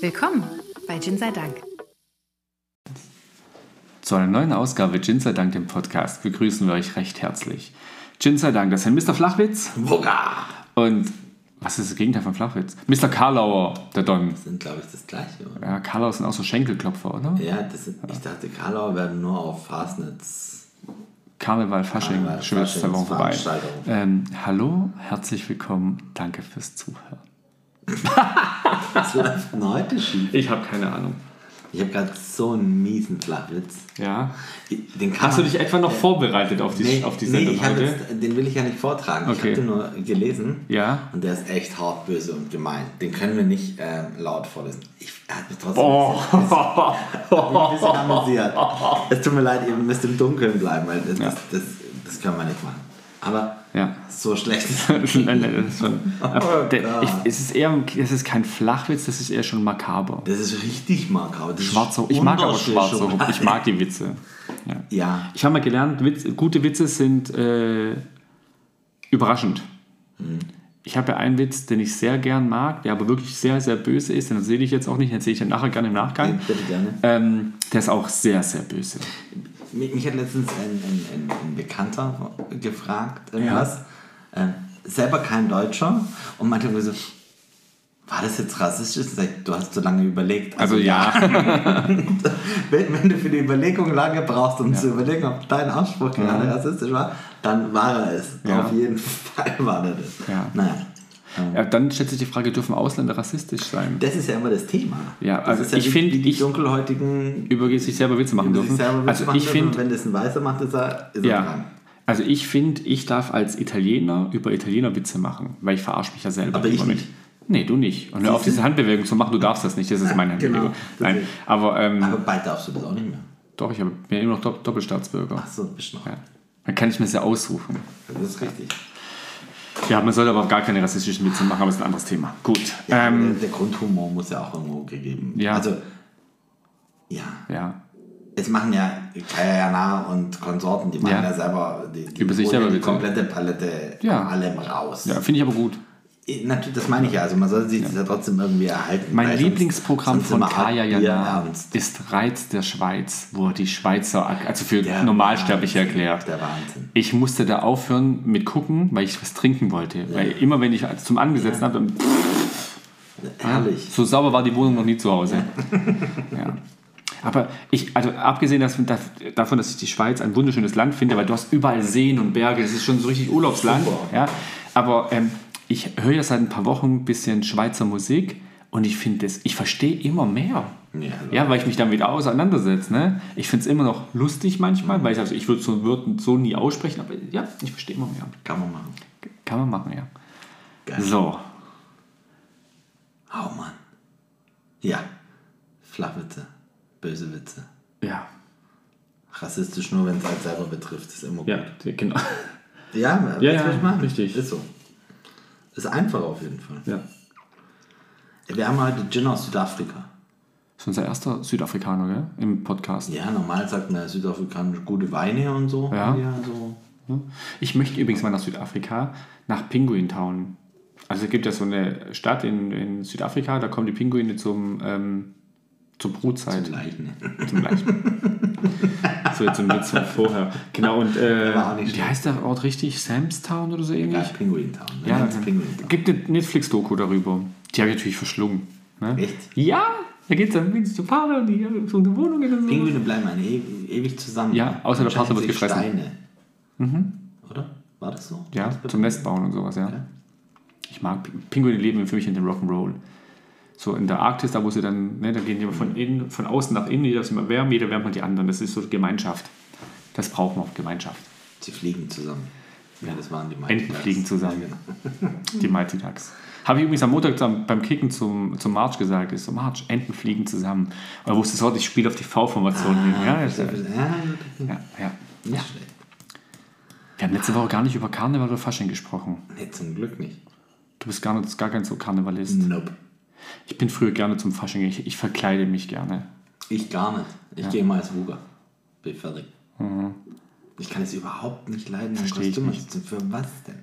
Willkommen bei Gin sei Dank. Zu einer neuen Ausgabe Gin sei Dank, dem Podcast, begrüßen wir euch recht herzlich. Gin sei Dank, das sind Mr. Flachwitz Wugga! und was ist das Gegenteil von Flachwitz? Mr. Karlauer, der Don. Das sind, glaube ich, das Gleiche, oder? Ja, Karlauer sind auch so Schenkelklopfer, oder? Ja, das sind, ich dachte, Karlauer werden nur auf Fastnetz. Karneval, Fasching, Karneval, zwei Wochen vorbei. Ähm, hallo, herzlich willkommen, danke fürs Zuhören. Was läuft denn heute schief? Ich habe keine Ahnung. Ich habe gerade so einen miesen Flachwitz. Ja. Hast du dich etwa noch vorbereitet auf die, Nee, auf die nee Sendung ich hab heute? jetzt, den will ich ja nicht vortragen. Okay. Ich habe den nur gelesen. Ja. Und der ist echt hart, böse und gemein. Den können wir nicht ähm, laut vorlesen. Ich, er hat mich trotzdem Oh. ein bisschen amüsiert. Es tut mir leid, ihr müsst im Dunkeln bleiben, weil das, das, das, das können wir nicht machen. Aber Ja. so schlecht ist Nein, nein, das ist schon. der, Gott. ich, es ist eher, es ist kein Flachwitz, das ist eher schon makaber. Das ist richtig makaber. Das Schwarzer, ich mag aber schwarzer. Humor. Ich mag die Witze. Ja. Ja, Ich habe mal gelernt, Witz, gute Witze sind äh, überraschend. Ich habe ja einen Witz, den ich sehr gern mag, der aber wirklich sehr, sehr böse ist. Den erzähle ich jetzt auch nicht, den erzähle ich dann nachher gerne im Nachgang. bitte gerne. Ähm, der ist auch sehr, sehr böse. Mich, mich hat letztens ein, ein, ein, Bekannter gefragt, irgendwas. Ähm, selber kein Deutscher. Und meinte irgendwie so, war das jetzt rassistisch? Du hast so lange überlegt. Also ja, Wenn, wenn du für die Überlegung lange brauchst, um zu überlegen, ob dein Ausspruch gerade rassistisch war, dann war er es. Ja. Auf jeden Fall war er das. Ja. Naja. Ja, dann stellt sich die Frage, dürfen Ausländer rassistisch sein? Das ist ja immer das Thema. Ja, also ja ich wie- find, wie die dunkelhäutigen Über sich selber Witze machen dürfen. Also machen ich finde, wenn das ein Weißer macht, ist er, ist er Ja. dran. Also ich finde, ich darf als Italiener über Italiener Witze machen, weil ich verarsche mich ja selber. Aber ich nicht. Nee, du nicht. Und hör auf diese Handbewegung zu machen, du darfst das nicht, das ist meine Genau, Handbewegung. Nein, deswegen. aber, ähm, Aber bald darfst du das auch nicht mehr. doch, ich habe- bin ja immer noch Dopp Doppelstaatsbürger. Ach so, bist du noch. Ja. Dann kann ich mir das ja aussuchen. Das ist richtig. Ja, man soll aber auch gar keine rassistischen Witze machen, aber das ist ein anderes Thema. Gut. Ja, ähm, der Grundhumor muss ja auch irgendwo gegeben Ja. Also, ja. ja. Jetzt machen ja Kaya Jana und Konsorten, die machen Ja. ja, selber die, die Über sich selber ja die komplette Palette Ja. von allem raus. ja finde ich aber gut. Natürlich, das meine ich ja. Also man sollte sich das ja trotzdem irgendwie erhalten. Mein weil sonst- Lieblingsprogramm sonst von Kaya Jana ist Reiz der Schweiz, wo er die Schweizer, also für Der Normalsterbliche Wahnsinn, erklärt. Der Wahnsinn. Ich musste da aufhören mit gucken, weil ich was trinken wollte. Weil immer wenn ich zum Angesetzen habe, dann Herrlich. so sauber war die Wohnung noch nie zu Hause. ja. Aber ich, also abgesehen davon, dass ich die Schweiz ein wunderschönes Land finde, weil du hast überall Seen und Berge, das ist schon so richtig Urlaubsland. Super. Ja. Aber ähm, ich höre ja seit ein paar Wochen ein bisschen Schweizer Musik und ich finde das, ich verstehe immer mehr. Ja, Ja, weil ich mich damit auseinandersetze. Ne? Ich finde es immer noch lustig manchmal, weil ich, also ich würde so Wörter so nie aussprechen, aber ja, ich verstehe immer mehr. Kann man machen. Kann man machen, ja. Geil. So, Oh Mann. Ja. Flachwitze. Böse Witze. ja. Rassistisch nur, wenn es halt selber betrifft. Ist immer gut. Ja, genau. Ja, Ja, ja, meine? richtig. Ist so. Ist einfach auf jeden Fall. Ja. Wir haben heute Gin aus Südafrika. Das ist unser erster Südafrikaner, gell? Im Podcast. Ja, normal sagt man Südafrikaner gute Weine und so. Ja. so. Ich möchte übrigens mal nach Südafrika, nach Penguin Town. Also es gibt ja so eine Stadt in, in Südafrika, da kommen die Pinguine zum, ähm, zur Brutzeit. Gleich, ne? Zum Leichen. so jetzt ein Witz von vorher. Genau, und äh, wie heißt der Ort richtig? Samstown oder so ähnlich? Ja, Penguin Town. Ne? Ja, Penguin Town. gibt eine Netflix-Doku darüber. Die habe ich natürlich verschlungen. Ne? Echt? Ja, da geht es dann wenigstens zu Partner und die haben so eine Wohnung und so. Pinguine bleiben eine ewig, zusammen. Ja, außer der Partner wird gefressen. Steine. Oder? War das so? Ja, das zum Nest bauen und sowas, ja. Ja. Ich mag Pinguine leben für mich in dem Rock'n'Roll. So in der Arktis, da wo sie dann, ne, da gehen die von innen, von außen nach innen, jeder ist immer wärmer, jeder wärmt halt die anderen. Das ist so Gemeinschaft. Das braucht man auch Gemeinschaft. Sie fliegen zusammen. Ja, das waren die Mighty Enten Ducks. fliegen zusammen. Ja, genau. Die Mighty Ducks. Habe ich übrigens am Montag beim Kicken zum, zum March gesagt. Ich so, March, Enten fliegen zusammen. Und er wusste sofort, ich spiele auf die V-Formation hin. Ja, das, Ja, ja, ja, ja, ja. nicht schlecht. Wir haben letzte Woche gar nicht über Karneval oder Fasching gesprochen. Nee, zum Glück nicht. Du bist gar, nicht, gar kein so Karnevalist. Nope. Ich bin früher gerne zum Fasching. Ich, ich verkleide mich gerne. Ich gar nicht. Ich gehe mal als Wuger. Bin fertig. Ich kann es überhaupt nicht leiden, ein Versteh ich Kostüm nicht. zu- Für was denn?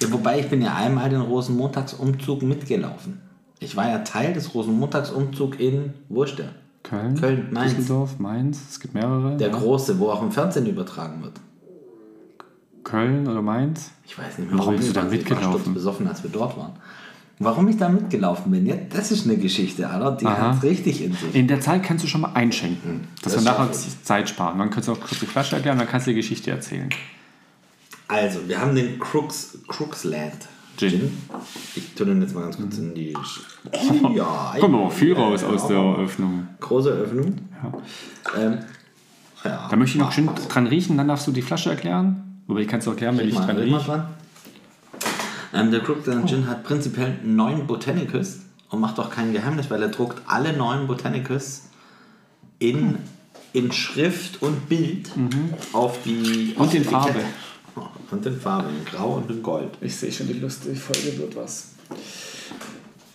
Ja, wobei, ich bin ja einmal den Rosenmontagsumzug mitgelaufen. Ich war ja Teil des Rosenmontagsumzugs in, wo ist der? Köln, Köln, Mainz. Düsseldorf, Mainz. Es gibt mehrere. Der ja. große, wo auch im Fernsehen übertragen wird. Köln oder Mainz. Ich weiß nicht mehr, Warum bist wir du da waren. Ich war mitgelaufen? besoffen, als wir dort waren. Warum ich da mitgelaufen bin, ja, das ist eine Geschichte, Alter. Die Aha. hat richtig in sich. In der Zeit kannst du schon mal einschenken, dass das wir nachher ich. Zeit sparen. Dann kannst du auch kurz die Flasche erklären, dann kannst du die Geschichte erzählen. Also, wir haben den Crooks, Crooksland Gin. Ich tue den jetzt mal ganz kurz in die. Ja, Kommt aber viel raus aus der ja. Öffnung. Große Öffnung. Ähm, ja. Da möchte ich noch schön dran riechen, dann darfst du die Flasche erklären. Wobei ich kann es auch erklären, wenn ich Mal, dran rieche. Ähm, der Crooksland Gin hat prinzipiell neun Botanicals und macht auch kein Geheimnis, weil er druckt alle neun Botanicals in, in Schrift und Bild auf die. Und auf in die Farbe. Und in Farbe, in Grau und in Gold. Ich sehe schon, die lustige Folge wird was.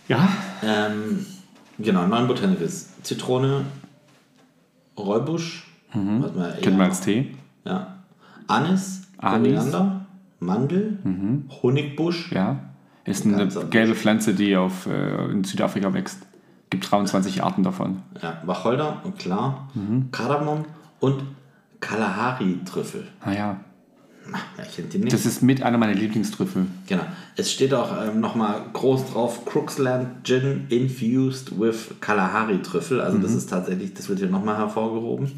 Ja, Ähm, genau, neun Botanicals. Zitrone, Räubusch, eher- kennen wir als Tee. Ja. Anis, Anis. Koriander, Mandel, Honigbusch. Ja. Ist eine gelbe Pflanze, die auf, äh, in Südafrika wächst. Gibt 23 Arten davon. Ja, Wacholder und klar, Mhm. Kardamom und Kalahari-Trüffel. Naja, Ja, ich kennt die nicht. das ist mit einer meiner Lieblingstrüffel. genau. Es steht auch ähm, nochmal groß drauf: Crooksland Gin infused with Kalahari-Trüffel. Also, Mhm. das ist tatsächlich, das wird hier nochmal hervorgehoben.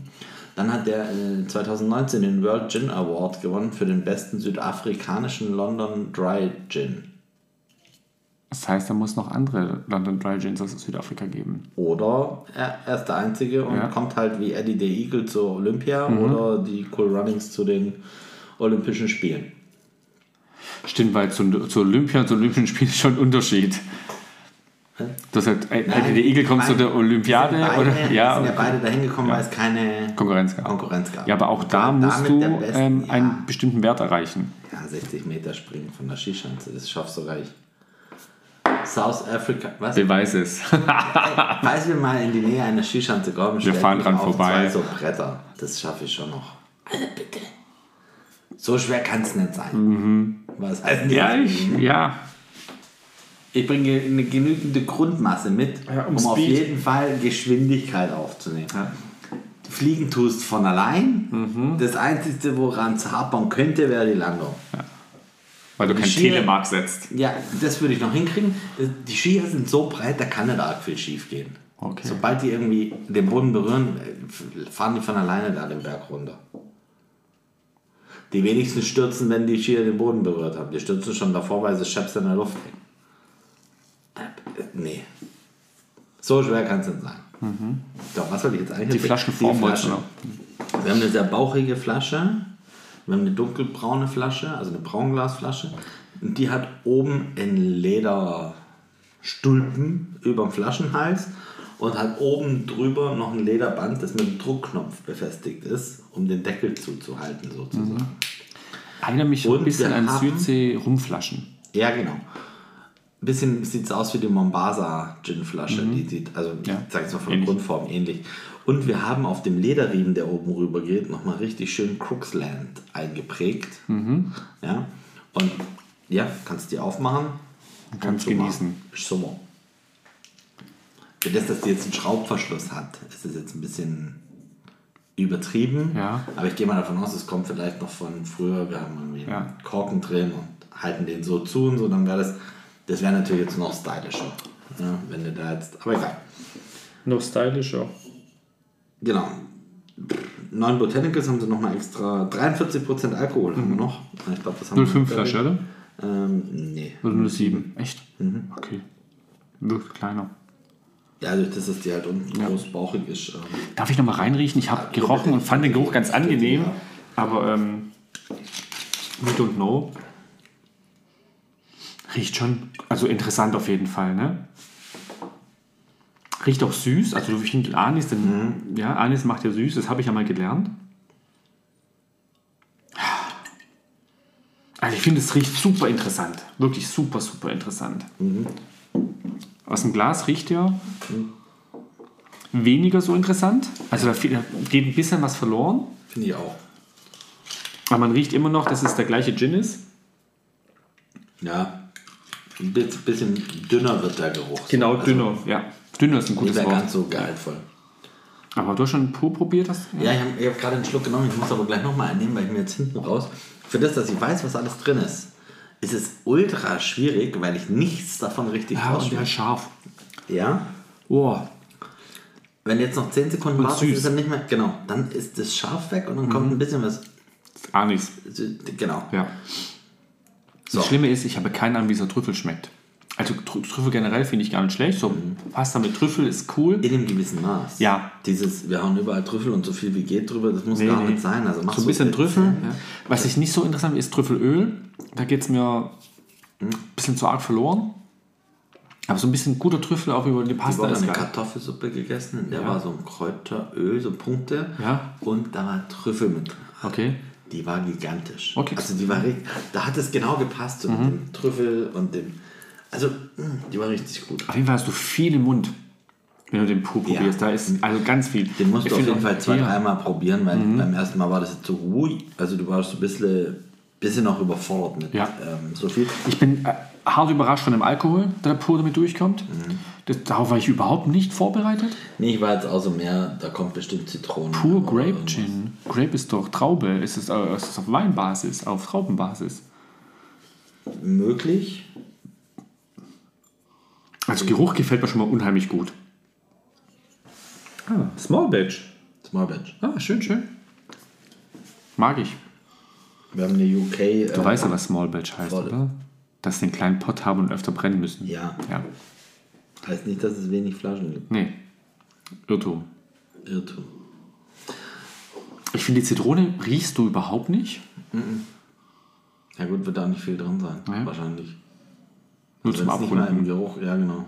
Dann hat äh, 2019 den World Gin Award gewonnen für den besten südafrikanischen London Dry Gin. Das heißt, da muss noch andere London Dry Gins aus Südafrika geben. Oder er, er ist der Einzige und Ja. kommt halt wie Eddie the Eagle zur Olympia oder die Cool Runnings zu den Olympischen Spielen. Stimmt, weil zu, zu Olympia und zu Olympischen Spielen ist schon ein Unterschied. Das halt, Nein, der Igel kommt zu der Olympiade beide, oder ja, sind ja beide dahin gekommen, weil es keine Konkurrenz gab. Konkurrenz gab. Ja, aber auch da musst du Besten, ähm, ja, einen bestimmten Wert erreichen. ja, 60 Meter springen von der Skischanze, das schaffst sogar ich. South Africa, was? Beweis es. Falls wir mal in die Nähe einer Skischanze kommen, stell fahren dran vorbei. Zwei so Bretter, das schaffe ich schon noch. Alter, bitte. So schwer kann es nicht sein. Was heißt? Mhm. ja, ich, ja. Ich bringe eine genügende Grundmasse mit, Ja, um um, auf jeden Fall Geschwindigkeit aufzunehmen. Fliegen tust von allein. Mhm. Das Einzige, woran es hapern könnte, wäre die Landung. Weil du Die kein Skier- Telemark setzt. Ja, das würde ich noch hinkriegen. Die Skier sind so breit, da kann nicht arg viel schief gehen. Okay. Sobald die irgendwie den Boden berühren, fahren die von alleine da den Berg runter. Die wenigsten stürzen, wenn die Skier den Boden berührt haben. Die stürzen schon davor, weil sie Scheps in der Luft hängen. Äh, Nee. So schwer kann es nicht sein. So, was soll ich jetzt eigentlich Mhm. Die? Flaschenform Die Flasche. noch. Wir haben eine sehr bauchige Flasche. Wir haben eine dunkelbraune Flasche, also eine Braunglasflasche. Und die hat oben einen Lederstulpen über dem Flaschenhals und hat oben drüber noch ein Lederband, das mit einem Druckknopf befestigt ist, um den Deckel zuzuhalten sozusagen. Erinnert mich so ein Und bisschen an Südsee-Rumflaschen. Ja, genau. Ein bisschen sieht es aus wie die Mombasa Gin-Flasche. Die sieht, also, Mhm. Ja, ich sag jetzt mal von der ähnlich. Grundform ähnlich. Und wir haben auf dem Lederriemen, der oben rüber geht, nochmal richtig schön Crooksland eingeprägt. Mhm. Ja. Und ja, kannst die aufmachen. kannst Und genießen. Für das, dass die jetzt einen Schraubverschluss hat, ist es jetzt ein bisschen übertrieben. Ja. Aber ich gehe mal davon aus, es kommt vielleicht noch von früher. Wir haben irgendwie Ja. einen Korken drin und halten den so zu und so. Dann wäre das, das wäre natürlich jetzt noch stylischer. Ja, wenn du da jetzt, aber egal. Noch stylischer. Genau. Neun Botanicals haben sie nochmal extra. 43% Alkohol haben wir noch. Ich glaube, das haben 05 wir- Flasche, oder? Ähm, nee. Oder 07? Echt? Mhm. Okay. Wird kleiner. Ja, dadurch, dass es die halt unten groß bauchig ist. Ähm, Darf ich noch mal reinriechen? Ich habe Ja, gerochen und fand den Geruch ganz angenehm. Ja. Aber ähm, we don't know. Riecht schon, also interessant auf jeden Fall, ne? Riecht auch süß, also ich finde Anis, denn, ja, Anis macht ja süß, das habe ich ja mal gelernt. Also ich finde, es riecht super interessant, wirklich super, super interessant. Aus dem Glas riecht ja weniger so interessant, also da geht ein bisschen was verloren. Finde ich auch. Aber man riecht immer noch, dass es der gleiche Gin ist. Ja. Ein bi- bisschen dünner wird der Geruch. Genau, Also, dünner. Ja, dünner ist ein gutes Wort. ganz so gehaltvoll. Aber du hast schon pur probiert hast? Ja, ich habe hab gerade einen Schluck genommen, ich muss aber gleich nochmal einnehmen, weil ich mir jetzt hinten raus. Für das, dass ich weiß, was alles drin ist, ist es ultra schwierig, weil ich nichts davon richtig Ja, rausschmecke. ist scharf. Ja? Oh, Wenn jetzt noch 10 Sekunden. Mhm. ist er nicht mehr. Genau, dann ist das scharf weg und dann kommt ein bisschen was. gar nichts. Genau. Ja. So. Das Schlimme ist, ich habe keine Ahnung, wie so Trüffel schmeckt. Also Trü- Trüffel generell finde ich gar nicht schlecht. So Pasta mit Trüffel ist cool. In einem gewissen Maß. Ja. Dieses, wir hauen überall Trüffel und so viel wie geht drüber, das muss Nee, gar nee. nicht sein. Also mach So ein bisschen. Trüffel. Ja. Was ich nicht so interessant finde, ist Trüffelöl. Da geht es mir ein bisschen zu arg verloren. Aber so ein bisschen guter Trüffel auch über die Ich Pasta habe ist eine. Kartoffelsuppe gegessen, in der Ja. war so ein Kräuteröl, so Punkte. Ja. Und da war Trüffel mit. drin. Okay. Die war gigantisch. Okay. Mhm. Also die war richtig, da hat es genau gepasst, so mit dem Trüffel und dem. Also, mh, die war richtig gut. Auf jeden Fall hast du viel im Mund, wenn du den pur Ja. probierst. Da ist also ganz viel. Den musst Ich du auf jeden auch- Fall zwei, ja. Mhm. dreimal probieren, weil beim ersten Mal war das jetzt so ruhig. Also du warst so ein bisschen, bisschen noch überfordert mit Ja. ähm, so viel. Ich bin äh, hart überrascht von dem Alkohol, der pur damit durchkommt. Mhm. Das, darauf war ich überhaupt nicht vorbereitet. Nee, ich war jetzt auch so mehr, da kommt bestimmt Zitronen. Pur Grape. Gin. Grape ist doch Traube. Ist es, äh, ist es auf Weinbasis, auf Traubenbasis? Möglich. Also Geruch gefällt mir schon mal unheimlich gut. Ah, Small Batch. Small Batch. Ah, schön, schön. Mag ich. Wir haben eine UK. äh, Du weißt ja, was Small Batch heißt, Voll. oder? Dass sie einen kleinen Pott haben und öfter brennen müssen. Ja. Ja. Heißt nicht, dass es wenig Flaschen gibt. Nee. Irrtum. Irrtum. Ich finde, die Zitrone riechst du überhaupt nicht. Ja gut, wird da nicht viel drin sein. Ja. Wahrscheinlich. Nur zum Wenn's nicht mal im Abrunden. Geruch, ja genau.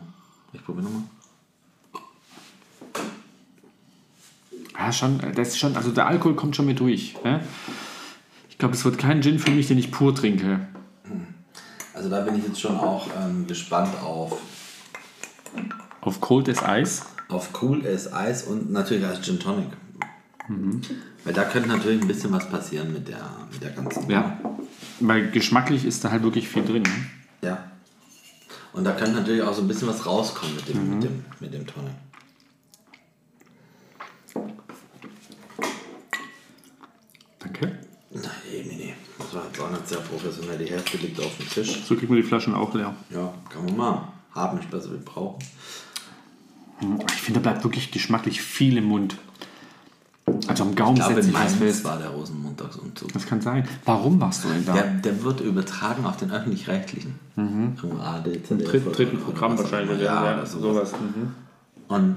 Ich probiere nochmal. Ja, schon. Das ist schon. Also der Alkohol kommt schon mit durch. Ne? Ich glaube, es wird kein Gin für mich, den ich pur trinke. Da bin ich jetzt schon auch ähm, gespannt auf, Auf Cold as Ice. auf Cool as Eis und natürlich als Gin Tonic. Mhm. Weil da könnte natürlich ein bisschen was passieren mit der, mit der ganzen Ja. Weil geschmacklich ist da halt wirklich viel drin. ne? Ja. Und da könnte natürlich auch so ein bisschen was rauskommen mit dem, Mhm. mit dem, mit dem Tonic. Danke. Na, Emini, das war jetzt auch nicht sehr professionell. Die Hälfte liegt auf dem Tisch. So kriegen wir die Flaschen auch leer. Ja, kann man mal. Haben nicht besser wie brauchen. Ich finde, da bleibt wirklich geschmacklich viel im Mund. Also am Gaumen Ich glaube, setzt sich Mainz fest. war der Rosenmontagsumzug. Das kann sein. Warum warst du denn da? Der, der wird übertragen auf den Öffentlich-Rechtlichen. Im ARD, ZDF Dritt, oder- dritten oder Programm wahrscheinlich. immer. Ja, oder sowas. Mhm. Und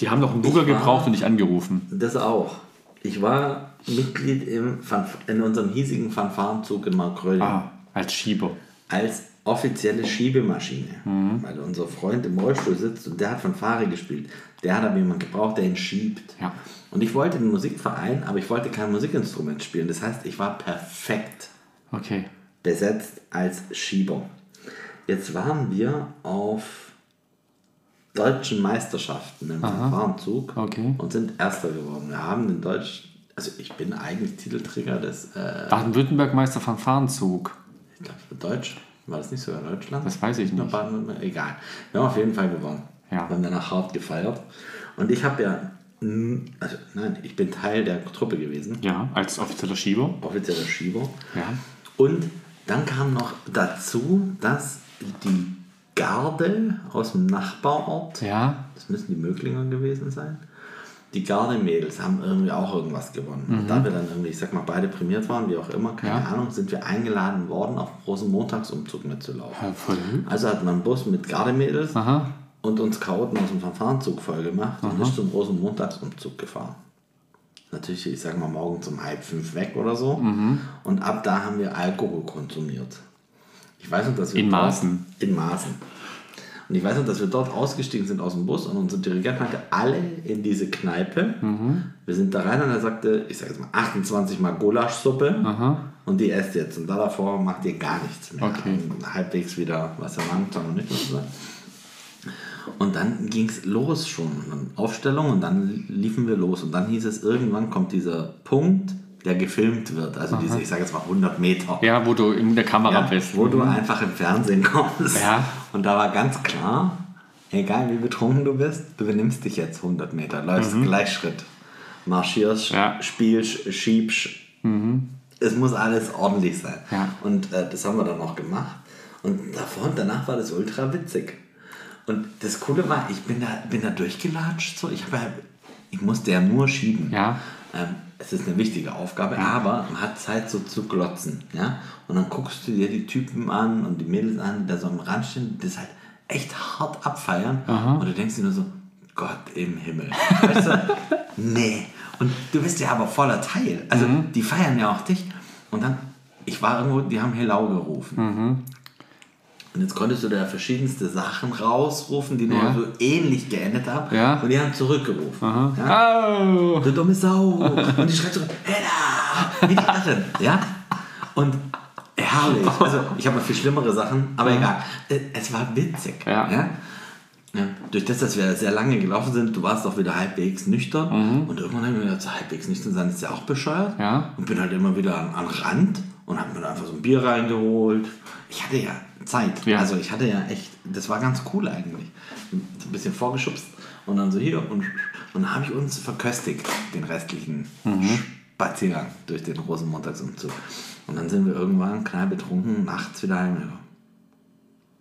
Die haben noch einen war- gebraucht und nicht angerufen. das auch. Ich war Mitglied im Fanf in unserem hiesigen Fanfarenzug in Markgröding. Ah, als Schieber. als offizielle Schiebemaschine. Mhm. Weil unser Freund im Rollstuhl sitzt und der hat Fanfare gespielt. Der hat aber jemanden gebraucht, der ihn schiebt. Ja. Und ich wollte den Musikverein, aber ich wollte kein Musikinstrument spielen. Das heißt, ich war perfekt Okay. besetzt als Schieber. Jetzt waren wir auf deutschen Meisterschaften im Fanfarenzug Okay. und sind Erster geworden. Wir haben den Deutsch, also ich bin eigentlich Titelträger des, äh, Baden-Württemberg-Meister Fanfarenzug. ich glaube Deutsch, war das nicht sogar Deutschland? Das weiß ich nicht. Baden-Württemberg, egal. Wir haben auf jeden Fall gewonnen. Ja. Wir haben danach hart gefeiert. Und ich habe ja, also nein, ich bin Teil der Truppe gewesen, Ja, als offizieller Schieber. offizieller Schieber. Ja. Und dann kam noch dazu, dass die Garde aus dem Nachbarort, Ja. das müssen die Möglinger gewesen sein, die Garde-Mädels haben irgendwie auch irgendwas gewonnen. Mhm. Und da wir dann irgendwie, ich sag mal, beide prämiert waren, wie auch immer, keine Ja. Ahnung, sind wir eingeladen worden, auf großen Montagsumzug mitzulaufen. ja. Also hat man einen Bus mit Gardemädels Aha. und uns Chaoten aus dem Verfahrenzug voll gemacht und ist zum großen Montagsumzug gefahren. Natürlich, ich sag mal, morgens um halb fünf weg oder so. Mhm. Und ab da haben wir Alkohol konsumiert. Ich weiß noch, dass wir In Maßen. In Maßen. Und ich weiß noch, dass wir dort ausgestiegen sind aus dem Bus und unser Dirigent meinte, alle in diese Kneipe. Mhm. Wir sind da rein und er sagte, ich sag jetzt mal 28 Mal Gulaschsuppe Aha. und die esst jetzt. Und da davor macht ihr gar nichts mehr. Okay. Halbwegs wieder was erlangt haben und nicht was sein. Und dann ging es los schon. Aufstellung und dann liefen wir los. Und dann hieß es, irgendwann kommt dieser Punkt, der gefilmt wird. Also diese, ich sage jetzt mal 100 Meter. Ja, wo du in der Kamera Ja, bist. wo du einfach im Fernsehen kommst. Ja. Und da war ganz klar, egal wie betrunken du bist, du benimmst dich jetzt 100 Meter, läufst Gleichschritt, marschierst, Mhm. Ja. Mhm. spielst, schiebst. Es muss alles ordentlich sein. Ja. Und äh, das haben wir dann auch gemacht. Und davor und danach war das ultra witzig. Und das Coole war, ich bin da, bin da durchgelatscht. So. Ich, hab ich musste ja nur schieben. Ja. Ähm, es ist eine wichtige Aufgabe, aber man hat Zeit so zu glotzen. Ja? Und dann guckst du dir die Typen an und die Mädels an, die da so am Rand stehen, die das halt echt hart abfeiern. Und du denkst dir nur so, Gott im Himmel. Weißt du? nee. Und du bist ja aber voller Teil. Also die feiern ja auch dich. Und dann, ich war irgendwo, die haben Hello gerufen. Und jetzt konntest du da verschiedenste Sachen rausrufen, die nur Ja. so ähnlich geendet haben. Ja. Und die haben zurückgerufen. Ja? Oh. Du dumme Sau. Und die schreit zurück, Hella! Wie die Irren. Ja? Und herrlich. Also, ich habe noch viel schlimmere Sachen, aber egal. Äh, Es war witzig. Ja. Ja? Ja. Durch das, dass wir sehr lange gelaufen sind, du warst auch wieder halbwegs nüchtern. Und irgendwann habe ich mir gedacht, so halbwegs nüchtern sein ist ja auch bescheuert. Ja. Und bin halt immer wieder an, an Rand und habe mir da einfach so ein Bier reingeholt. Ich hatte ja Zeit. Ja. Also ich hatte ja echt, das war ganz cool eigentlich. So ein bisschen vorgeschubst und dann so hier und, und dann habe ich uns verköstigt, den restlichen Spaziergang durch den Rosenmontagsumzug. Und dann sind wir irgendwann knall betrunken, nachts wieder heimgekommen.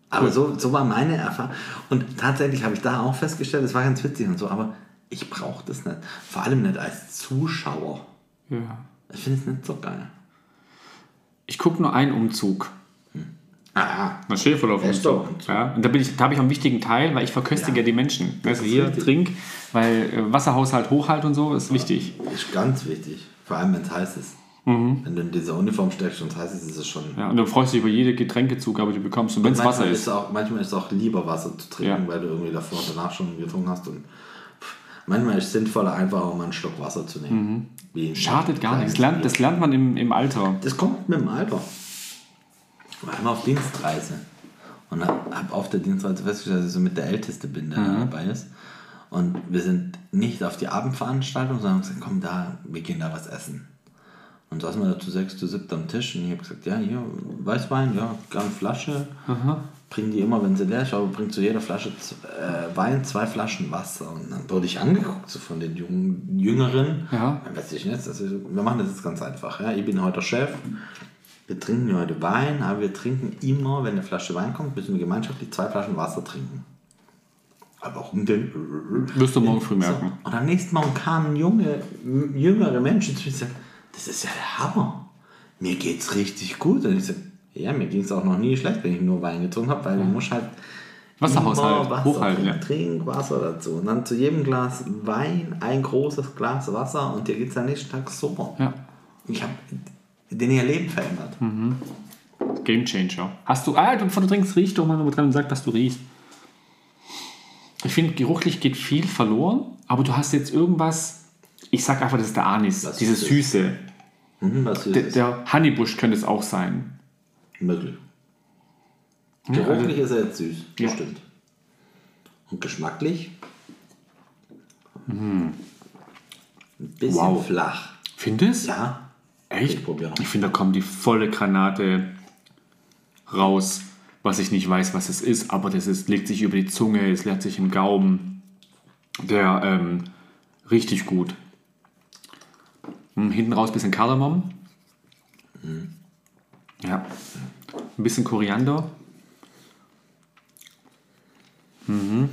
Aber so, so war meine Erfahrung. Und tatsächlich habe ich da auch festgestellt, es war ganz witzig und so, aber ich brauche das nicht. Vor allem nicht als Zuschauer. Ja. Ich finde es nicht so geil. Ich gucke nur einen Umzug. Ah, Ein Schäferlauf Schäferlaufumzug. Ja, und da, bin ich, da habe ich auch einen wichtigen Teil, weil ich verköstige Ja. die Menschen. Also hier, richtig. trink, weil äh, Wasserhaushalt, Hochhalt und so ist wichtig. ist ganz wichtig. Vor allem, wenn es heiß ist. Wenn du in dieser Uniform steckst und es heiß ist, ist es schon. Ja, und du freust dich über jede Getränkezugabe, die du bekommst. Und wenn es Wasser ist auch, manchmal ist es auch lieber Wasser zu trinken, Ja. weil du irgendwie davor und danach schon getrunken hast. Und manchmal ist es sinnvoller, einfach auch mal einen Schluck Wasser zu nehmen. Mhm. Schadet gar nichts. Das lernt, das lernt man im, im Alter. Das kommt mit dem Alter. Ich war einmal auf Dienstreise und habe auf der Dienstreise festgestellt, dass ich so mit der Älteste bin, der da dabei ist. Und wir sind nicht auf die Abendveranstaltung, sondern haben gesagt, komm da, wir gehen da was essen. Und saßen wir da zu sechs, zu siebt am Tisch und ich habe gesagt, ja, hier, Weißwein, ja, gerne Flasche. Bringen die immer, wenn sie leer ist, aber bringt zu jeder Flasche äh, Wein zwei Flaschen Wasser. Und dann wurde ich angeguckt, so von den jungen, Jüngeren. Ja. Dann weiß ich nicht, also wir machen das jetzt ganz einfach. Ja? Ich bin heute Chef. Wir trinken heute Wein, aber wir trinken immer, wenn eine Flasche Wein kommt, müssen wir gemeinschaftlich zwei Flaschen Wasser trinken. Aber warum denn? Wirst du morgen früh merken. So. Und am nächsten Morgen kamen junge, jüngere Menschen zu mir und sagten, das ist ja der Hammer. Mir geht's richtig gut. Und ich sag, ja, mir ging es auch noch nie schlecht, wenn ich nur Wein getrunken habe, weil du musst halt Wasserhaushalt, immer Wasser hochhalten, trinken, ja. Trinkwasser dazu. Und dann zu jedem Glas Wein ein großes Glas Wasser und dir geht's am nächsten Tag super. Ja. Ich habe den ihr Leben verändert. Game Changer. Hast du, ah, bevor du trinkst, riech doch mal nur dran und sag, was du riechst. Ich finde, geruchlich geht viel verloren, aber du hast jetzt irgendwas, ich sag einfach, das ist der Anis, Was das? Süße. Mhm, was Der, der Honeybush könnte es auch sein. Möglich. Geruchlich ist er jetzt süß, Ja. bestimmt. Und geschmacklich? Ein bisschen Wow. flach. Findest Ja. Echt? Ich probiere noch. Ich finde, da kommt die volle Granate raus, was ich nicht weiß, was es ist, aber das ist, legt sich über die Zunge, es legt sich im Gaumen. Der ähm, richtig gut. Hm, hinten raus ein bisschen Kardamom. Ja. Ein bisschen Koriander. Mhm.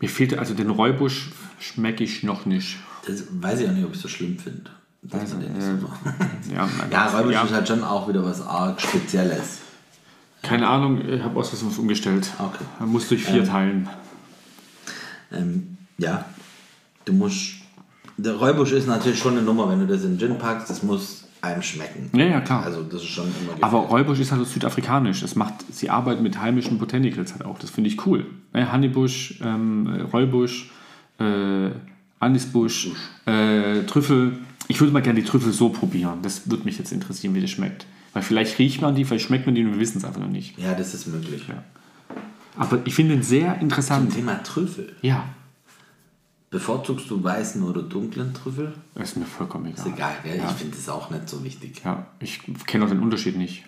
Mir fehlt also den Räubusch schmecke ich noch nicht. Das weiß ich auch nicht, ob ich so schlimm finde. Also, äh, Ja, ja, Räubusch ja. ist halt schon auch wieder was arg Spezielles. Keine Ahnung, ich habe aus was umgestellt. Okay. Man muss durch vier teilen. Ähm, ja, du musst. Der Räubusch ist natürlich schon eine Nummer, wenn du das in Gin packst, das muss einem schmecken. Ja, ja, klar. Also, das ist schon immer Aber gefährlich. Räubusch ist halt südafrikanisch. Das macht, sie arbeiten mit heimischen Botanicals halt auch. Das finde ich cool. Ne, Honeybusch, ähm, Räubusch, äh, Anisbusch, äh, Trüffel. Ich würde mal gerne die Trüffel so probieren. Das würde mich jetzt interessieren, wie das schmeckt. Weil vielleicht riecht man die, vielleicht schmeckt man die und wir wissen es einfach noch nicht. Ja, das ist möglich. Aber ich finde ihn sehr Zum interessant. Thema Trüffel. Ja. Bevorzugst du weißen oder dunklen Trüffel? Ist mir vollkommen egal. Ist egal, gell? Ich finde das auch nicht so wichtig. Ja, ich kenne auch den Unterschied nicht.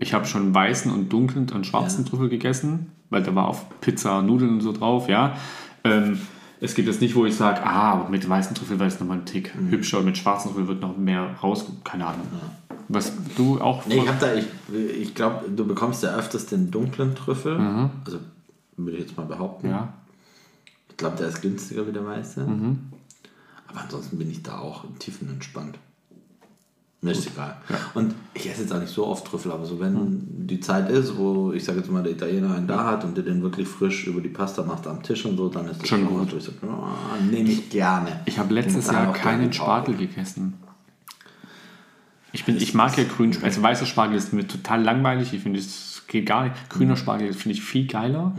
Ich habe schon weißen und dunklen und schwarzen Ja. Trüffel gegessen, weil da war auf Pizza Nudeln und so drauf, ja. Ähm, es gibt jetzt nicht, wo ich sage, ah, mit weißen Trüffel war es nochmal ein Tick Mhm. hübscher und mit schwarzen Trüffel wird noch mehr raus, keine Ahnung. Was du auch Nee, ich da, ich, ich glaube, du bekommst ja öfters den dunklen Trüffel. Also würde ich jetzt mal behaupten. Mhm. ja, Ich glaube, der ist günstiger wie der weiße. Aber ansonsten bin ich da auch tiefenentspannt. Mir ist egal. Und ich esse jetzt auch nicht so oft Trüffel, aber so wenn die Zeit ist, wo ich sage jetzt mal, der Italiener einen da hat und der den wirklich frisch über die Pasta macht am Tisch und so, dann ist das Schon auch gut. ich sage, oh, nehme ich gerne. ich habe letztes Jahr auch keinen. Spargel gegessen. Ich, bin, ich mag ja grünen Spargel. Also weißer Spargel ist mir total langweilig. Ich finde, es geht gar nicht. Grüner Spargel finde ich viel geiler.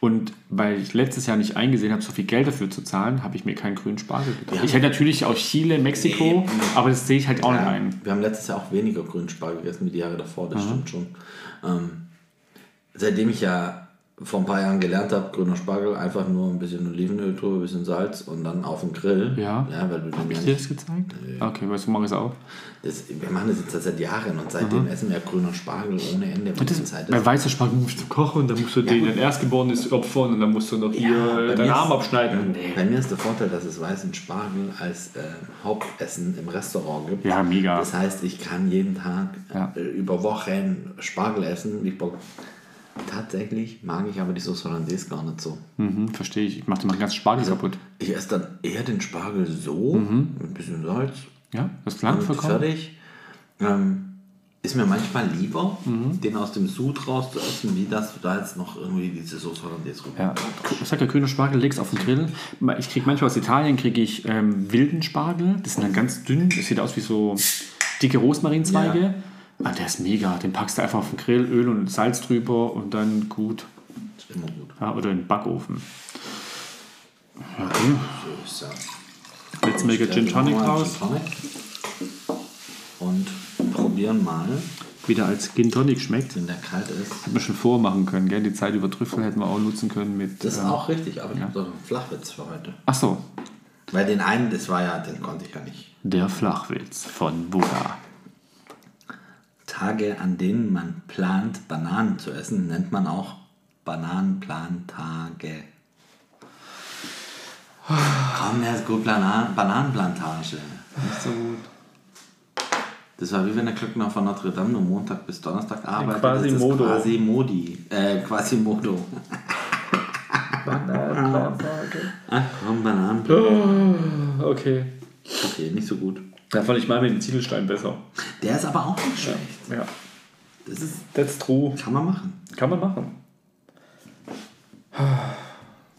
Und weil ich letztes Jahr nicht eingesehen habe, so viel Geld dafür zu zahlen, habe ich mir keinen grünen Spargel gekauft. Ja. Ich hätte natürlich auch Chile, Mexiko, aber das sehe ich halt auch nicht Ja, ein. wir haben letztes Jahr auch weniger grünen Spargel gegessen wie die Jahre davor, das stimmt schon. Ähm, seitdem ich ja vor ein paar Jahren gelernt habe, grüner Spargel, einfach nur ein bisschen Olivenöl drüber, ein bisschen Salz und dann auf den Grill. Ja. ja weil du den ja Hast du dir das gezeigt? Okay, weißt du, mach es auch. das, wir machen das jetzt seit Jahren und seitdem essen wir grüner Spargel ohne Ende. weil die Zeit Bei ist. weißer Spargel musst du kochen, dann musst du den gut. dein Erstgeborenes opfern und dann musst du noch hier Ja, bei deinen ist- Arm abschneiden. Nee. Bei mir ist der Vorteil, dass es weißen Spargel als äh, Hauptessen im Restaurant gibt. Ja, mega. Das heißt, ich kann jeden Tag Ja. äh, über Wochen Spargel essen. Ich. Tatsächlich mag ich aber die Sauce Hollandaise gar nicht so. Mhm, verstehe ich. Ich mache dir mal ganz Spargel kaputt. Ich esse dann eher den Spargel so, mit ein bisschen Salz Ja, das und vollkommen. fertig. Ähm, ist mir manchmal lieber, Mhm. den aus dem Sud raus zu essen, wie dass du da jetzt noch irgendwie diese Sauce Hollandaise rüber. Ja, ich sag ja, grüner Spargel legst auf den Grill. Ich kriege manchmal aus Italien kriege ich ähm, wilden Spargel. Das sind dann ganz dünn. Das sieht aus wie so dicke Rosmarinzweige. Ja. Ah, der ist mega. Den packst du einfach auf den Grill, Öl und Salz drüber und dann gut. Ist immer gut. Ja, oder in den Backofen. So ist ja. Jetzt mega Gin Tonic Nochmal raus. Gin Tonic. Und probieren mal, Wieder als Gin Tonic schmeckt. wenn der kalt ist. Hätten wir schon vormachen können, gell? Die Zeit über Trüffel hätten wir auch nutzen können mit. Das ist ähm, auch richtig, aber ich habe doch einen Flachwitz für heute. Ach so, Weil den einen, das war ja, den konnte ich ja nicht. der Flachwitz von Buddha. Tage, an denen man plant, Bananen zu essen, nennt man auch Bananenplantage. Komm, der ist gut, Banan Bananenplantage. Nicht so gut. Das war wie wenn der Glöckner von Notre Dame nur Montag bis Donnerstag arbeitet. Quasimodo. Das ist quasi Modi. Äh, Quasimodo. Ach komm, Bananenplantage. Okay. Okay, nicht so gut. Da fand ich mal mit dem Ziegelstein besser. Der ist aber auch nicht schlecht. Ja. Das ist, That's true. kann man machen. Kann man machen.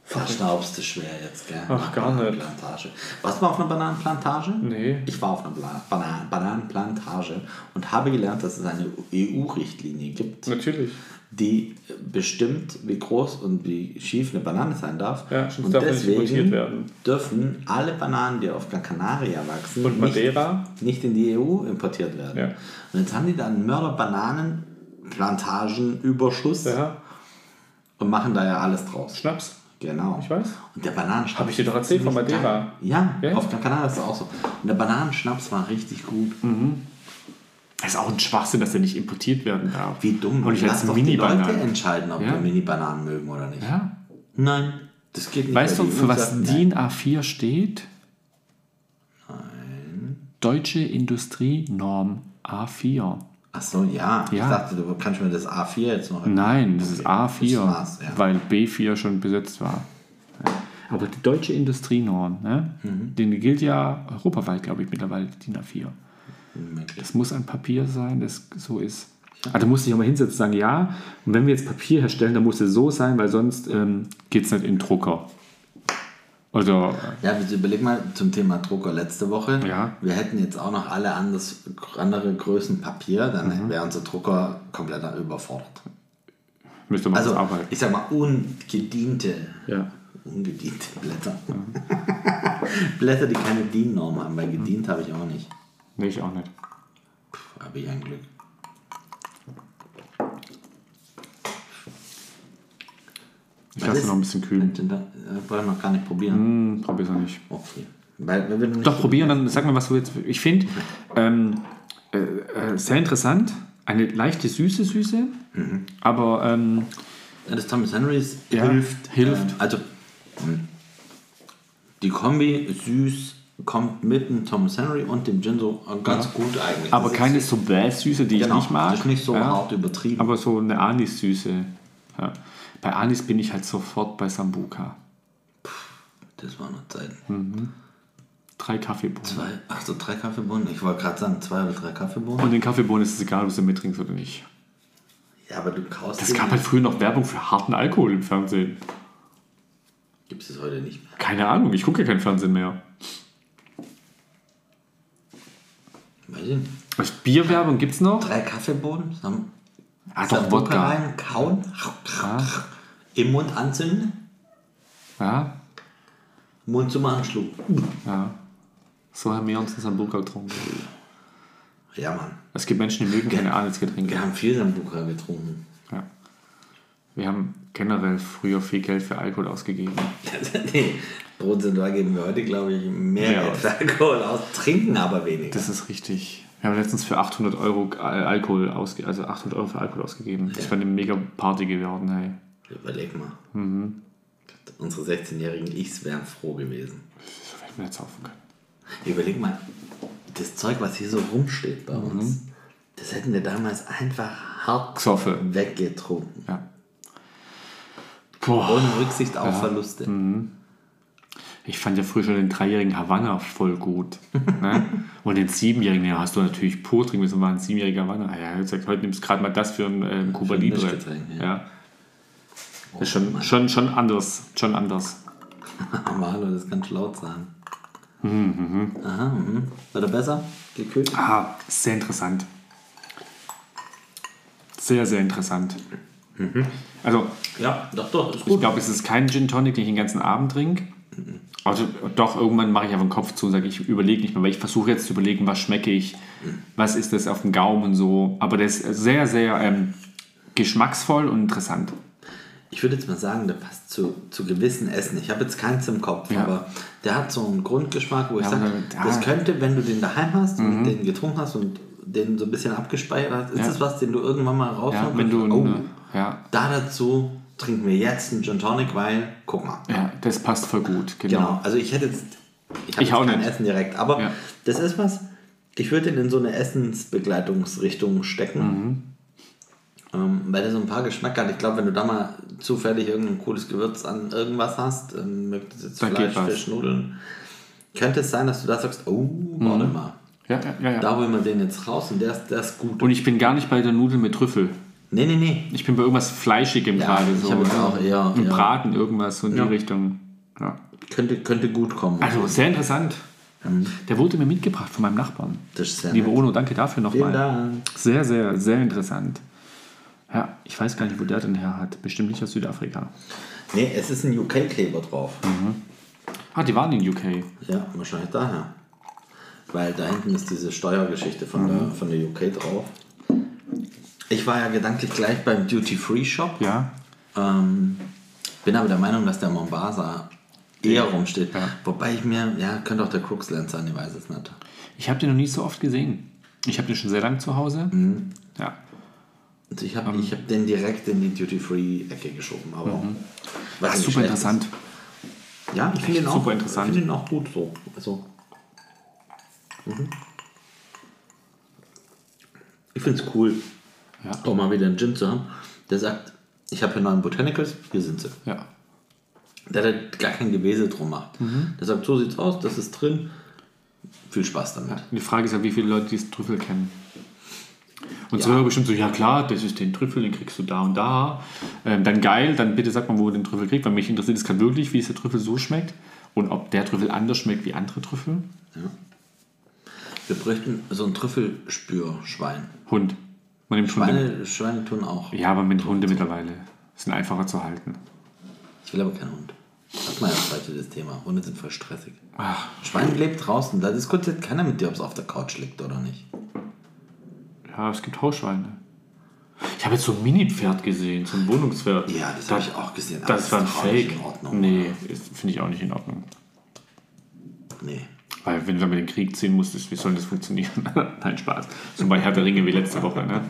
Verstaubst du schwer jetzt, gell? Ach, gar nicht. Warst du mal auf einer Bananenplantage? Nee. Ich war auf einer Bla- Bana Bananenplantage und habe gelernt, dass es eine EU-Richtlinie gibt, Natürlich. Die bestimmt, wie groß und wie schief eine Banane sein darf. Ja, und darf deswegen dürfen alle Bananen, die auf Gran Canaria wachsen, Und Madeira? Nicht, nicht in die EU importiert werden. Ja. Und jetzt haben die da einen Mörder-Bananenplantagen-Überschuss Ja. und machen da ja alles draus. Schnaps. Genau. Ich weiß. Und der Bananenschnaps. Hab ich dir doch erzählt von Madeira. Ja, Ja? auf Gran Canaria ist das auch so. Und der Bananenschnaps war richtig gut. Das ist auch ein Schwachsinn, dass der nicht importiert werden darf. Wie dumm. Und ich Lass doch die Leute entscheiden, ob Ja. wir Mini-Bananen mögen oder nicht. Ja. Nein, das geht nicht. Weißt du, für was DIN A4 steht? Nein. Deutsche Industrienorm A4. Ach so, ja. Ich Ja. dachte, du kannst mir das A4 jetzt noch. Nein, das ist Okay, A4, das war's, ja. weil B4 schon besetzt war. Ja. Aber die deutsche Industrienorm, ne? Mhm. den gilt ja europaweit, glaube ich, mittlerweile DIN A4. Das muss ein Papier sein, das so ist. Ah, da musste ich auch mal hinsetzen und sagen, ja, und wenn wir jetzt Papier herstellen, dann muss es so sein, weil sonst ähm, geht es nicht in Drucker. Also, Ja, bitte überleg mal zum Thema Drucker letzte Woche. Ja. Wir hätten jetzt auch noch alle anders, andere Größen Papier, dann Mhm. wäre unser Drucker komplett überfordert. müsste man Also, arbeiten. ich sag mal, ungediente, Ja. ungediente Blätter. Blätter, die keine DIN-Norm haben, weil gedient habe ich auch nicht. Nee, ich auch nicht. Habe ich ein Glück. Ich lasse noch ein bisschen kühlen. Den, äh, wollen wir noch gar nicht probieren. Hm, probier's noch nicht. Okay. Weil, weil wir nicht Doch, probieren, dann sag mir, was du jetzt. Ich finde, ähm, äh, äh, sehr interessant. Eine leichte Süße, Süße. Aber ähm, Ja, das Thomas Henrys Ja, hilft. hilft. ähm, also, mh, die Kombi süß kommt mit dem Thomas Henry und dem Gin so ganz gut eigentlich. aber Das keine so Süße, die genau, ich nicht mag. Das ist nicht so ja. hart übertrieben. Aber so eine Anis-Süße. Ja. Bei Anis bin ich halt sofort bei Sambuka. das war noch Zeit. Drei Kaffeebohnen. Zwei, ach so, drei Kaffeebohnen. Ich wollte gerade sagen, zwei oder drei Kaffeebohnen. Und den Kaffeebohnen ist es egal, ob du sie mittrinkst oder nicht. Ja, aber du kaust Es gab halt früher noch Werbung für harten Alkohol im Fernsehen. Gibt es heute nicht mehr. Keine Ahnung, ich gucke ja kein Fernsehen mehr. Weiß ich nicht. Was Bierwerbung gibt's noch? Drei Kaffeebohnen, Sam Ah, doch, Wodka. rein, kauen, im Mund anzünden, Ja, Mund zum Anschluck. ja. So haben wir uns einen Sambuka getrunken. Ja, Mann. Es gibt Menschen, die mögen keine Anisgetränke. Wir haben viel Sambuca getrunken. Ja. Wir haben generell früher viel Geld für Alkohol ausgegeben. nee, prozentual geben wir heute, glaube ich, mehr Mehr Geld für Alkohol aus, trinken aber weniger. Das ist richtig. Wir haben letztens für 800 Euro Al- Alkohol ausge also 800 Euro für Alkohol ausgegeben. Das war eine mega Party geworden, hey. Überleg mal. Mhm. Unsere 16-jährigen Ichs wären froh gewesen. So hätten wir jetzt saufen können. Überleg mal, das Zeug, was hier so rumsteht bei Mhm. uns, das hätten wir damals einfach hart Gesoffen. weggetrunken. Ja. Ohne Rücksicht auf Verluste. Mhm. Ich fand ja früher schon den dreijährigen Havanna voll gut. ne? Und den siebenjährigen, ja, hast du natürlich pur trinken müssen, war ein siebenjähriger Havanna. Ja, sagt, heute nimmst du gerade mal das für ein ähm, Cuba Libre. Ja. Ja. Das ist schon, schon, schon anders. Schon anders. Amalo, das kann laut sein. Mhm, Aha, mhm. Wird er besser? Gekühlt? Ah, sehr interessant. Sehr, sehr interessant. Also, Ja, doch, doch, ist ich glaube, es ist kein Gin Tonic, den ich den ganzen Abend trinke. Also doch, irgendwann mache ich einfach den Kopf zu und sage, ich überlege nicht mehr, weil ich versuche jetzt zu überlegen, was schmecke ich, was ist das auf dem Gaumen und so. Aber der ist sehr, sehr ähm, geschmacksvoll und interessant. Ich würde jetzt mal sagen, der passt zu, zu gewissen Essen. Ich habe jetzt keins im Kopf, Ja. aber der hat so einen Grundgeschmack, wo ich Ja, sage, das könnte, wenn du den daheim hast und den getrunken hast und den so ein bisschen abgespeichert hast, ist Ja. das was, den du irgendwann mal Ja, rausholen wenn du? Oh, ne, ja, da dazu trinken wir jetzt einen Gin Tonic, weil, guck mal. ja, das passt voll gut, genau. Genau, also ich hätte jetzt, ich habe kein nicht. Essen direkt, aber Ja. das ist was, ich würde den in so eine Essensbegleitungsrichtung stecken, Mhm. ähm, weil der so ein paar Geschmäcker hat. Ich glaube, wenn du da mal zufällig irgendein cooles Gewürz an irgendwas hast, ähm, jetzt Da Fleisch. Fisch, Nudeln, könnte es sein, dass du da sagst, oh, warte mal, Ja, ja, ja, ja. da holen wir den jetzt raus und der ist, der ist gut. Und ich bin gar nicht bei der Nudel mit Trüffel. Nee, nee, nee. Ich bin bei irgendwas Fleischigem Ja, gerade ich so. hab jetzt ne? auch eher- Ein eher- Braten, irgendwas so in Ja. die Richtung. Ja. Könnte, könnte gut kommen. Also sehr interessant. Der wurde mir mitgebracht von meinem Nachbarn. das ist sehr Lieber nett. Ono, danke dafür nochmal. Dank. Sehr, sehr, sehr interessant. Ja, ich weiß gar nicht, wo der denn her hat. Bestimmt nicht aus Südafrika. Nee, es ist ein UK-Kleber drauf. Ah, die waren in UK. Ja, wahrscheinlich daher. Weil da hinten ist diese Steuergeschichte von, der, von der UK drauf. Ich war ja gedanklich gleich beim Duty-Free-Shop. Ja. Ähm, bin aber der Meinung, dass der Mombasa eher rumsteht. Ja. Wobei ich mir, ja, könnte auch der Crooksland sein, ich weiß es nicht. Ich habe den noch nie so oft gesehen. Ich habe den schon sehr lange zu Hause. Mhm. Ja. Also ich habe ich hab den direkt in die Duty-Free-Ecke geschoben. Aber was Ach, super interessant. Ist. Ja, ich finde ihn, auch- super interessant. ich find ihn auch gut so. Also, mhm. Ich finde es cool, Ja. auch mal wieder einen Gin zu haben, der sagt, ich habe hier neuen Botanicals, hier sind sie. Ja. Der halt gar kein Gewese drum macht. Mhm. Der sagt, so sieht's aus, das ist drin. Viel Spaß damit. Die Frage ist ja, wie viele Leute diesen Trüffel kennen. Und Ja. hören bestimmt so, ja klar, das ist den Trüffel, den kriegst du da und da. Ähm, dann geil, dann bitte sag mal, wo du den Trüffel kriegst, weil mich interessiert es gerade wirklich, wie es der Trüffel so schmeckt und ob der Trüffel anders schmeckt wie andere Trüffel. Wir bräuchten so ein Trüffelspürschwein. Hund. Man nimmt Hunde. Schweine, Schweine tun auch. Ja, aber mit Hunde mittlerweile. Sind einfacher zu halten. Ich will aber keinen Hund. Hat man ja heute das Thema. Hunde sind voll stressig. Ach, Schwein lebt draußen. Da diskutiert keiner mit dir, ob es auf der Couch liegt oder nicht. ja, es gibt Hausschweine. Ich habe jetzt so ein Mini-Pferd gesehen, so ein Wohnungspferd. Ja, das habe ich auch gesehen. aber Das war ein ist auch nicht Fake. In Ordnung, nee, ist- finde ich auch nicht in Ordnung. Nee. Weil wenn du dann mit den Krieg ziehen musstest, wie soll das funktionieren? Nein, Spaß. So bei Herr der Ringe wie letzte Woche, ne?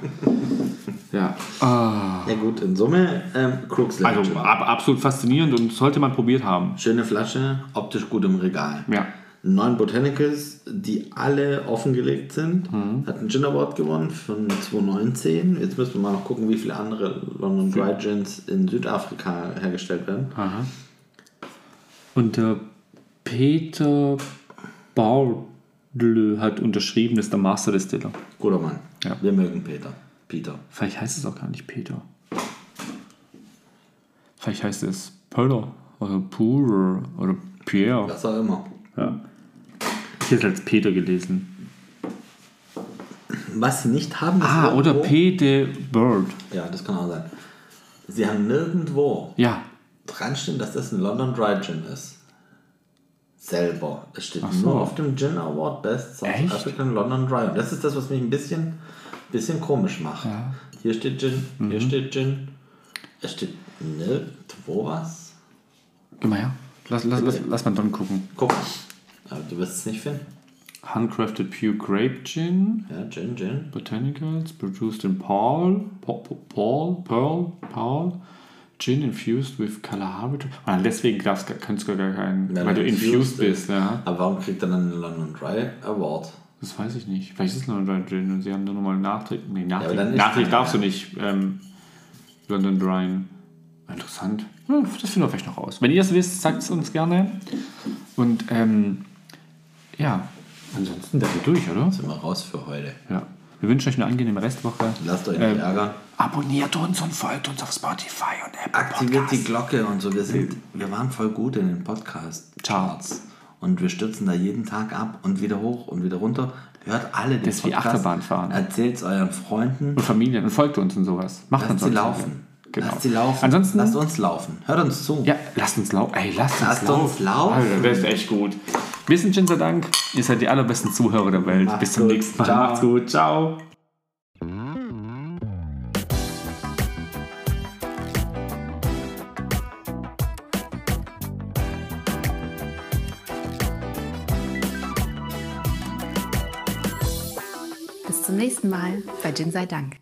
Ja. Ja gut, in Summe, ähm, Crooks Also ab, absolut faszinierend und sollte man probiert haben. Schöne Flasche, optisch gut im Regal. Ja. Neun Botanicals, die alle offengelegt sind. Hat einen Gin Award gewonnen von 2019. Jetzt müssen wir mal noch gucken, wie viele andere London Dry Gins in Südafrika hergestellt werden. Und der Peter Bardle hat unterschrieben, ist der Master Distiller. Guter Mann. Ja. Wir mögen Peter. Peter. Vielleicht heißt es auch gar nicht Peter. Vielleicht heißt es Pöller oder Purer oder Pierre. Was auch immer. Ja. Ich hätte es als Peter gelesen. Was sie nicht haben, ist Ah, oder irgendwo- P. de Bird. Ja, das kann auch sein. Sie haben nirgendwo Ja. dran stehen, dass das ein London Dry Gin ist. Selber. Es steht so. nur auf dem Gin Award Best South Echt? African London Dry. Und das ist das, was mich ein bisschen, bisschen komisch macht. Hier steht Gin, hier Mhm. steht Gin. Es steht nirgendwo was. Her. Lass, lass, lass, lass mal dann gucken. Guck. Aber du wirst es nicht finden. Handcrafted Pure Grape Gin. Ja, Gin, Gin. Botanicals, produced in Paul, Paul, Paul, Pearl, Paul, Gin infused with Kalahari. Ah, deswegen gab's, kannst du gar keinen, Weil weil du infused infused bist, ja. Aber warum kriegt er dann einen London Dry Award? Das weiß ich nicht. Vielleicht ist es ein Dry Gin und sie haben nur noch mal nachträglich. Nee, ist nachträglich keiner darfst du nicht ähm, London Dryen. Interessant. Hm, das finden wir vielleicht noch raus. Wenn ihr es wisst, sagt es uns gerne. Und ähm, ja, ansonsten sind wir durch, oder? Sind wir raus für heute. Ja. Wir wünschen euch eine angenehme Restwoche. Lasst euch nicht Ähm, ärgern. Abonniert uns und folgt uns auf Spotify und Apple Aktiviert die Podcasts. Glocke und so. Wir, sind, wir waren voll gut in den Podcast-Charts. Und wir stürzen da jeden Tag ab und wieder hoch und wieder runter. Hört alle den Das ist wie Achterbahnfahren. Erzählt es euren Freunden. Und Familien und folgt uns und sowas. Macht Lasst uns sie laufen. Genau. Lasst sie laufen. Ansonsten, Lasst uns laufen. Hört uns zu. ja, lasst uns laufen. Ey, lasst uns Lasst laufen. uns laufen. Alter, das ist echt gut. Wir sind Jinser Dank. Ihr seid die allerbesten Zuhörer der Welt. Macht's Bis zum gut. nächsten Mal. Ciao. Macht's gut. Ciao. Bis zum nächsten Mal bei Gin sei Dank.